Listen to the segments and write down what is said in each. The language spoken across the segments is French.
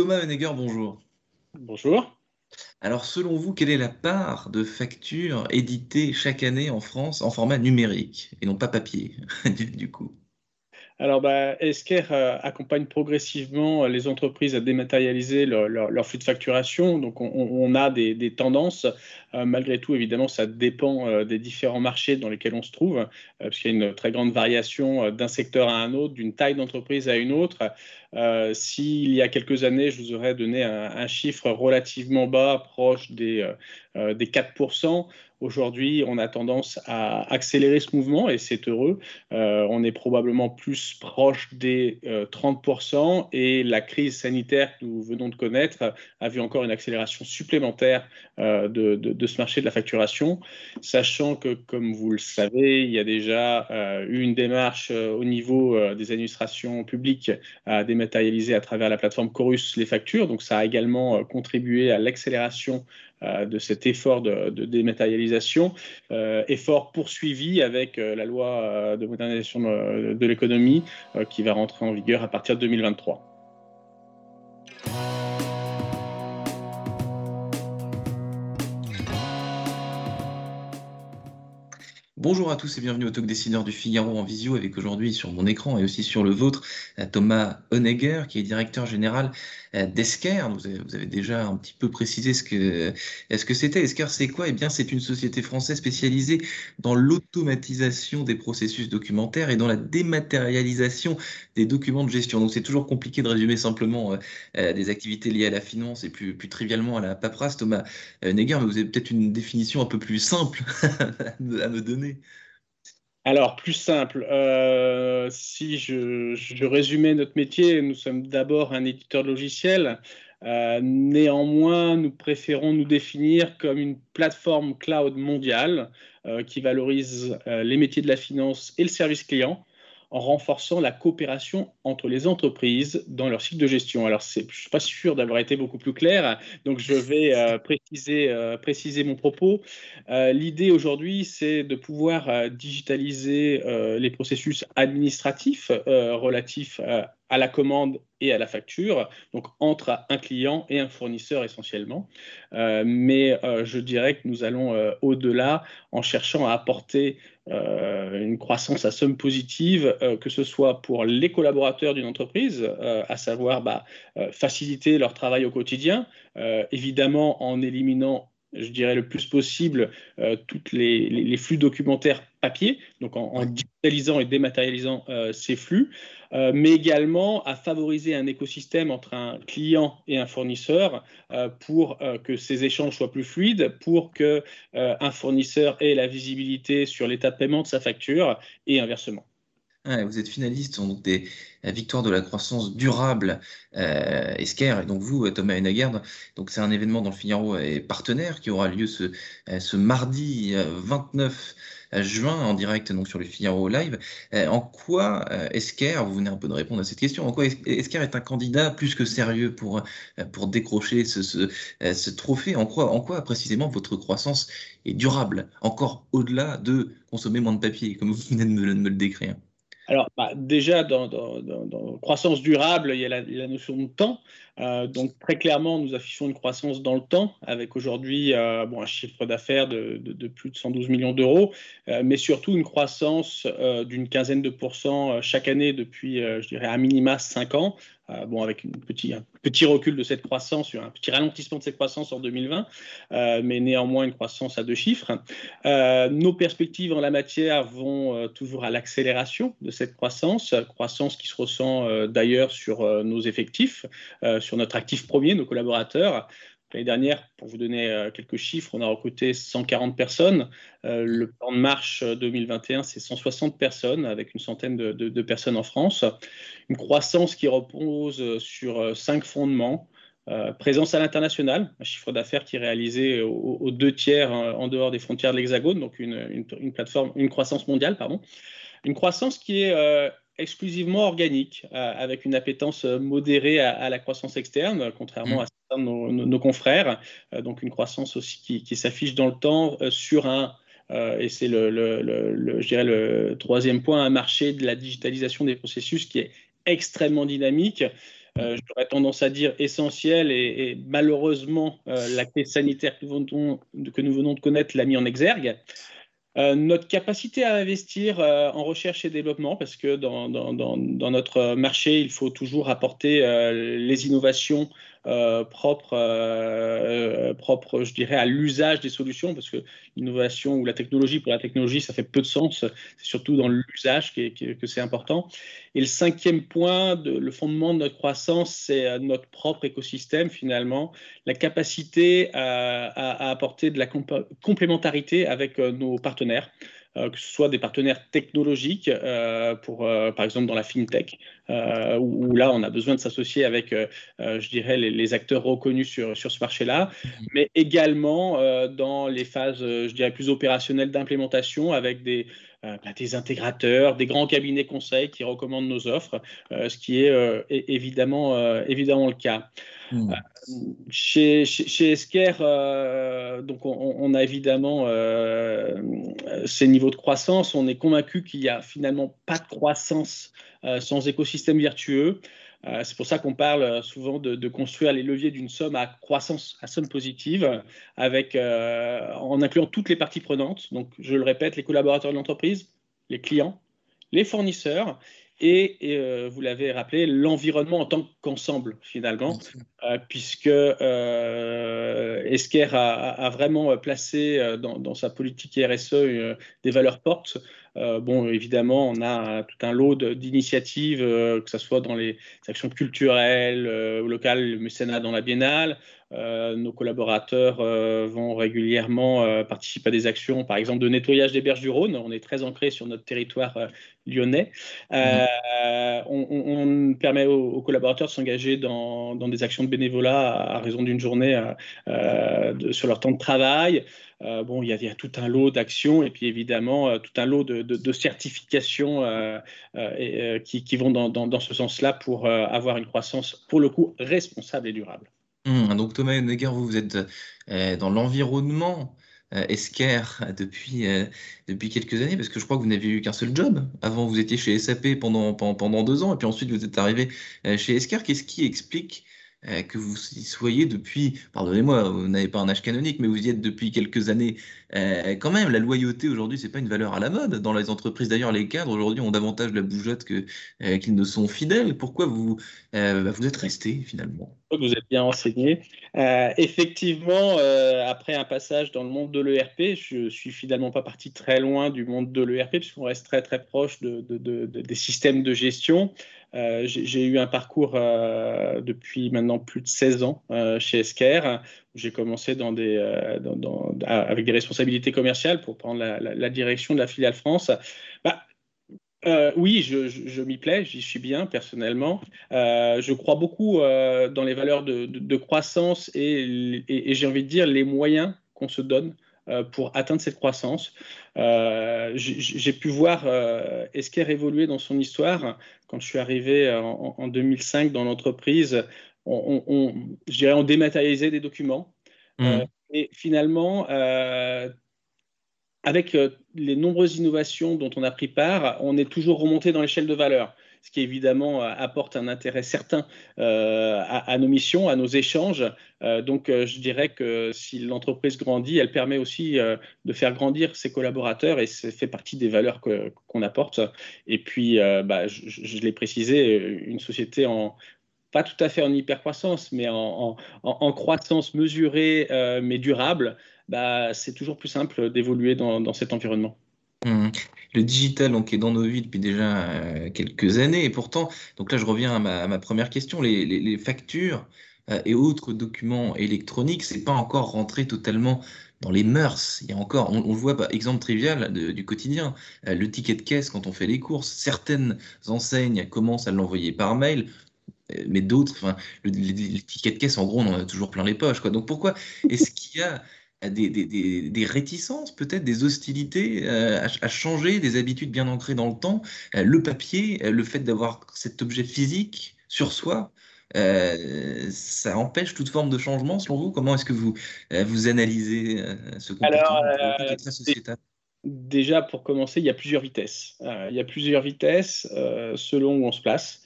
Thomas Honegger, bonjour. Bonjour. Alors, selon vous, quelle est la part de factures éditées chaque année en France en format numérique et non pas papier, du, coup? Alors, bah, Esker euh, accompagne progressivement les entreprises à dématérialiser leur, leur, leur flux de facturation. Donc, on, on a des, des tendances. Euh, malgré tout, évidemment, ça dépend euh, des différents marchés dans lesquels on se trouve, euh, parce qu'il y a une très grande variation d'un secteur à un autre, d'une taille d'entreprise à une autre. S'il y a quelques années, je vous aurais donné un, chiffre relativement bas, proche des, des 4%. Aujourd'hui, on a tendance à accélérer ce mouvement et c'est heureux. Euh, on est probablement plus proche des euh, 30% et la crise sanitaire que nous venons de connaître a vu encore une accélération supplémentaire euh, de, de, ce marché de la facturation, sachant que, comme vous le savez, il y a déjà euh, eu une démarche euh, au niveau des administrations publiques à dématérialiser à travers la plateforme Chorus les factures. Donc, ça a également contribué à l'accélération euh, de cet effort de, dématérialisation, euh, effort poursuivi avec euh, la loi de modernisation de, de l'économie qui va rentrer en vigueur à partir de 2023. Bonjour à tous et bienvenue au Talk Dessineur du Figaro en visio avec aujourd'hui sur mon écran et aussi sur le vôtre Thomas Honegger qui est directeur général d'Esker. Vous, avez déjà un petit peu précisé ce que c'était. Esker, c'est quoi? Eh bien, c'est une société française spécialisée dans l'automatisation des processus documentaires et dans la dématérialisation des documents de gestion. Donc, c'est toujours compliqué de résumer simplement euh, des activités liées à la finance et plus, plus trivialement à la paperasse. Thomas Honegger, mais vous avez peut-être une définition un peu plus simple à me donner. Alors, plus simple, euh, si je, résumais notre métier, nous sommes d'abord un éditeur de logiciels. Euh, néanmoins, nous préférons nous définir comme une plateforme cloud mondiale euh, qui valorise les métiers de la finance et le service client en renforçant la coopération entre les entreprises dans leur cycle de gestion. Alors, je ne suis pas sûr d'avoir été beaucoup plus clair, donc je vais euh, préciser, euh, préciser mon propos. Euh, L'idée aujourd'hui, c'est de pouvoir digitaliser les processus administratifs relatifs à la commande et à la facture, donc entre un client et un fournisseur essentiellement. Euh, mais euh, je dirais que nous allons euh, au-delà en cherchant à apporter une croissance à somme positive, que ce soit pour les collaborateurs d'une entreprise, à savoir bah, faciliter leur travail au quotidien, évidemment en éliminant je dirais le plus possible euh, tous les, les, les, flux documentaires papier, donc en, en digitalisant et dématérialisant euh, ces flux, euh, mais également à favoriser un écosystème entre un client et un fournisseur pour que ces échanges soient plus fluides, pour que un fournisseur ait la visibilité sur l'état de paiement de sa facture et inversement. Ah, vous êtes finaliste donc des victoires de la croissance durable euh, et donc vous, Thomas Hennegarde, donc c'est un événement dont le Figaro est partenaire qui aura lieu ce, ce mardi 29 juin en direct donc sur le Figaro Live. En quoi Esker, vous venez un peu de répondre à cette question, en quoi Esker est un candidat plus que sérieux pour, décrocher ce, trophée? En quoi, en quoi précisément votre croissance est durable, encore au-delà de consommer moins de papier, comme vous venez de de me le décrire? Alors, bah, déjà, dans, dans, croissance durable, il y a la, notion de temps. Euh, donc, très clairement, nous affichons une croissance dans le temps, avec aujourd'hui euh, bon, un chiffre d'affaires de, plus de 112 millions d'euros, euh, mais surtout une croissance d'une quinzaine de pourcents chaque année depuis, je dirais, à minima 5 ans. Euh, bon, avec une petit, un petit recul de cette croissance, un petit ralentissement de cette croissance en 2020, mais néanmoins une croissance à deux chiffres. nos perspectives en la matière vont toujours à l'accélération de cette croissance, croissance qui se ressent d'ailleurs sur nos effectifs, sur notre actif premier, nos collaborateurs. L'année dernière, pour vous donner quelques chiffres, on a recruté 140 personnes. le plan de marche 2021, c'est 160 personnes, avec une centaine de, personnes en France. Une croissance qui repose sur cinq fondements. présence à l'international, un chiffre d'affaires qui est réalisé aux, deux tiers en dehors des frontières de l'Hexagone, donc une, une, plateforme, une croissance mondiale, pardon. Une croissance qui est exclusivement organique, euh, avec une appétence euh, modérée à, la croissance externe, contrairement mm. à de nos, confrères. Euh, donc une croissance aussi qui, s'affiche dans le temps sur un, et c'est le, je dirais le troisième point, un marché de la digitalisation des processus qui est extrêmement dynamique. J'aurais tendance à dire essentiel et, malheureusement la crise sanitaire que nous venons de connaître l'a mis en exergue. Euh, notre capacité à investir euh, en recherche et développement, parce que dans, notre marché, il faut toujours apporter euh, les innovations propres, propres, je dirais, à l'usage des solutions, parce que l'innovation ou la technologie, pour la technologie, ça fait peu de sens. C'est surtout dans l'usage que c'est important. Et le cinquième point, le fondement de notre croissance, c'est notre propre écosystème, finalement, la capacité à apporter de la complémentarité avec nos partenaires. Euh, que ce soit des partenaires technologiques, euh, euh, par exemple dans la fintech, où, là on a besoin de s'associer avec, je dirais, les, acteurs reconnus sur, sur ce marché-là, mhm. mais également dans les phases, je dirais, plus opérationnelles d'implémentation avec des, bah, des intégrateurs, des grands cabinets conseils qui recommandent nos offres, ce qui est évidemment, évidemment le cas. Hmm. Chez, chez, Esker, euh, donc on, a évidemment euh, ces niveaux de croissance. On est convaincu qu'il n'y a finalement pas de croissance euh, sans écosystème vertueux. C'est pour ça qu'on parle souvent de, construire les leviers d'une somme à croissance, à somme positive, avec, en incluant toutes les parties prenantes. Donc, je le répète, les collaborateurs de l'entreprise, les clients, les fournisseurs et, euh, vous l'avez rappelé, l'environnement en tant qu'ensemble, finalement, euh, puisque euh, Esker a, vraiment placé dans, sa politique RSE des valeurs fortes. bon, évidemment, on a tout un lot d'initiatives, que ce soit dans les actions culturelles, locales, le mécénat dans la biennale, euh, nos collaborateurs euh, vont régulièrement euh, participer à des actions, par exemple de nettoyage des berges du Rhône. On est très ancré sur notre territoire lyonnais. Mhm. On, permet aux, collaborateurs de s'engager dans, des actions de bénévolat à, raison d'une journée sur leur temps de travail. bon, il y, a tout un lot d'actions et puis évidemment tout un lot de, certifications qui, vont dans ce sens-là pour avoir une croissance, pour le coup, responsable et durable. Mmh, donc Thomas Honegger, vous, êtes euh, dans l'environnement euh, Esker depuis, euh, depuis quelques années, parce que je crois que vous n'aviez eu qu'un seul job. Avant, vous étiez chez SAP pendant, pendant, deux ans, et puis ensuite vous êtes arrivé chez Esker. Qu'est-ce qui explique que vous y soyez depuis, pardonnez-moi, vous n'avez pas un âge canonique, mais vous y êtes depuis quelques années quand même. La loyauté aujourd'hui, c'est pas une valeur à la mode. Dans les entreprises, d'ailleurs, les cadres aujourd'hui ont davantage la bougeotte que, qu'ils ne sont fidèles. Pourquoi vous, bah, vous êtes resté finalement? Vous êtes bien renseigné. Euh, effectivement, euh, après un passage dans le monde de l'ERP, je suis finalement pas parti très loin du monde de l'ERP, puisqu'on reste très très proche de, des systèmes de gestion. Euh, j'ai eu un parcours depuis maintenant plus de 16 ans chez Esker. J'ai commencé avec des responsabilités commerciales pour prendre la, direction de la filiale France. Bah, euh, oui, je, m'y plais, j'y suis bien personnellement. Euh, je crois beaucoup euh, dans les valeurs de, croissance et, j'ai envie de dire les moyens qu'on se donne pour atteindre cette croissance. j'ai pu voir Esker évoluer dans son histoire. Quand je suis arrivé en, 2005 dans l'entreprise, on, on, on dématérialisait des documents. Mmh. et finalement, avec euh, les nombreuses innovations dont on a pris part, on est toujours remonté dans l'échelle de valeur, ce qui évidemment euh, apporte un intérêt certain euh, à, nos missions, à nos échanges. donc je dirais que si l'entreprise grandit, elle permet aussi de faire grandir ses collaborateurs et ça fait partie des valeurs qu'on apporte. Et puis, bah, je, l'ai précisé, une société en, pas tout à fait en hypercroissance, mais en, en croissance mesurée mais durable, bah, c'est toujours plus simple d'évoluer dans, cet environnement. Mmh. Le digital donc, est dans nos vies depuis déjà euh, quelques années et pourtant, donc là je reviens à ma, première question, les, factures et autres documents électroniques, c'est pas encore rentré totalement dans les mœurs. Il y a encore, on, le voit, par exemple trivial du quotidien, le ticket de caisse quand on fait les courses. Certaines enseignes commencent à l'envoyer par mail, mais d'autres, le, les, tickets de caisse, en gros, on en a toujours plein les poches. Donc pourquoi est-ce qu'il y a des, des, des, réticences, peut-être des hostilités euh, à, changer des habitudes bien ancrées dans le temps. Euh, le papier, euh, le fait d'avoir cet objet physique sur soi, ça empêche toute forme de changement selon vous? Comment est-ce que vous, vous analysez ce comportement Alors, très sociétal? Déjà, pour commencer, il y a plusieurs vitesses. il y a plusieurs vitesses selon où on se place.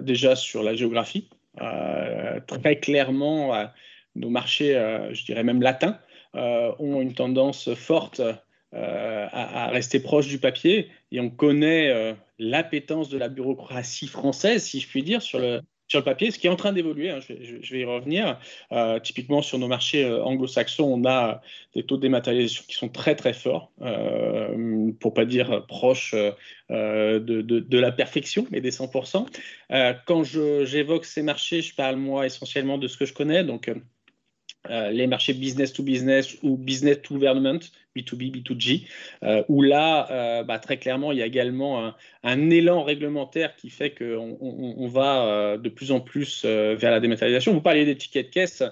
déjà sur la géographie. très clairement, nos marchés, euh, je dirais même latins, euh, ont une tendance forte euh, à, rester proche du papier et on connaît l'appétence de la bureaucratie française, si je puis dire, sur le, sur le papier, ce qui est en train d'évoluer, hein, je, vais y revenir. typiquement, sur nos marchés anglo-saxons, on a des taux de dématérialisation qui sont très très forts, euh, pour pas dire proches de, de, de, la perfection, mais des 100%. quand j'évoque ces marchés, je parle moi essentiellement de ce que je connais, donc euh, les marchés business to business ou business to government, B2B, B2G, euh, où là, euh, bah, très clairement, il y a également un, élan réglementaire qui fait qu'on on, va de plus en plus vers la dématérialisation. Vous parliez des tickets de caisse,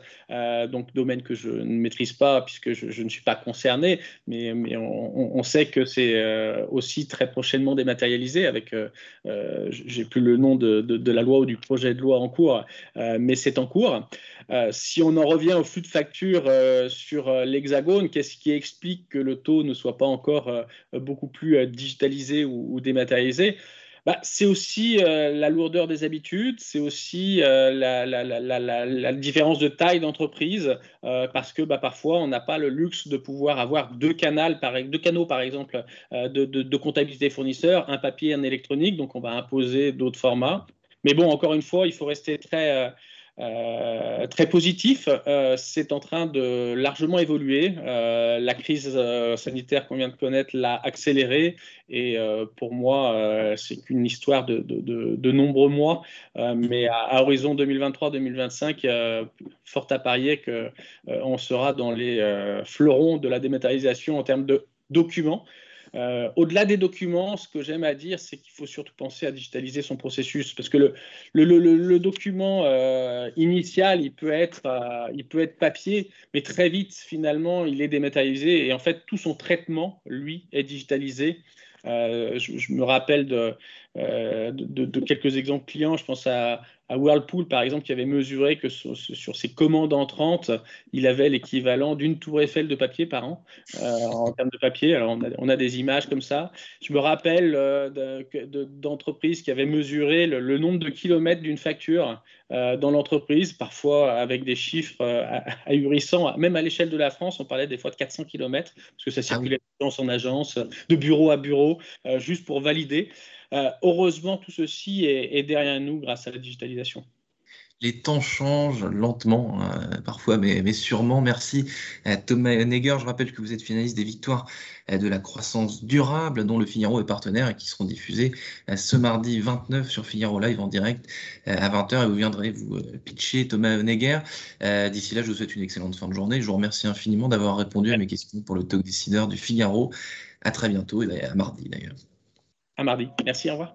donc domaine que je ne maîtrise pas puisque je, ne suis pas concerné, mais, on, sait que c'est aussi très prochainement dématérialisé avec, j'ai plus le nom de, la loi ou du projet de loi en cours, mais c'est en cours. Si on en revient au flux de factures euh, sur euh, l'Hexagone, qu'est-ce qui explique que le taux ne soit pas encore euh, beaucoup plus digitalisé ou, dématérialisé? Bah, c'est aussi la lourdeur des habitudes, c'est aussi la, différence de taille d'entreprise, parce que bah, parfois on n'a pas le luxe de pouvoir avoir deux, canaux, par, exemple, de, de, comptabilité fournisseur, un papier, un électronique, donc on va imposer d'autres formats. Mais bon, encore une fois, il faut rester très euh, très positif. Euh, c'est en train de largement évoluer. Euh, la crise sanitaire qu'on vient de connaître l'a accéléré et pour moi, c'est qu'une histoire de, de, nombreux mois. mais à, horizon 2023-2025, fort à parier qu'on sera dans les fleurons de la dématérialisation en termes de documents. Euh, au-delà des documents, ce que j'aime à dire, c'est qu'il faut surtout penser à digitaliser son processus, parce que le, document euh, initial, il peut, être, euh, il peut être papier, mais très vite, finalement, il est dématérialisé, et en fait, tout son traitement, lui, est digitalisé. je, me rappelle de, de, quelques exemples clients, je pense à, à Whirlpool, par exemple, qui avait mesuré que sur, ses commandes entrantes, il avait l'équivalent d'une tour Eiffel de papier par an, euh, en termes de papier. Alors, on a, des images comme ça. Je me rappelle euh, d'entreprises qui avaient mesuré le, nombre de kilomètres d'une facture euh, dans l'entreprise, parfois avec des chiffres ahurissants. Même à l'échelle de la France, on parlait des fois de 400 kilomètres, parce que ça ah circulait d'agence en agence, de bureau à bureau, juste pour valider. Euh, heureusement, tout ceci est, derrière nous grâce à la digitalisation. Les temps changent lentement, hein, parfois, mais, sûrement. Merci à Thomas Honegger. Je rappelle que vous êtes finaliste des victoires euh, de la croissance durable, dont le Figaro est partenaire et qui seront diffusées euh, ce mardi 29 sur Figaro Live en direct à 20h. Et vous viendrez vous pitcher Thomas Honegger. D'ici là, je vous souhaite une excellente fin de journée. Je vous remercie infiniment d'avoir répondu à mes questions pour le talk décideur du Figaro. À très bientôt et à mardi d'ailleurs. À mardi. Merci, au revoir.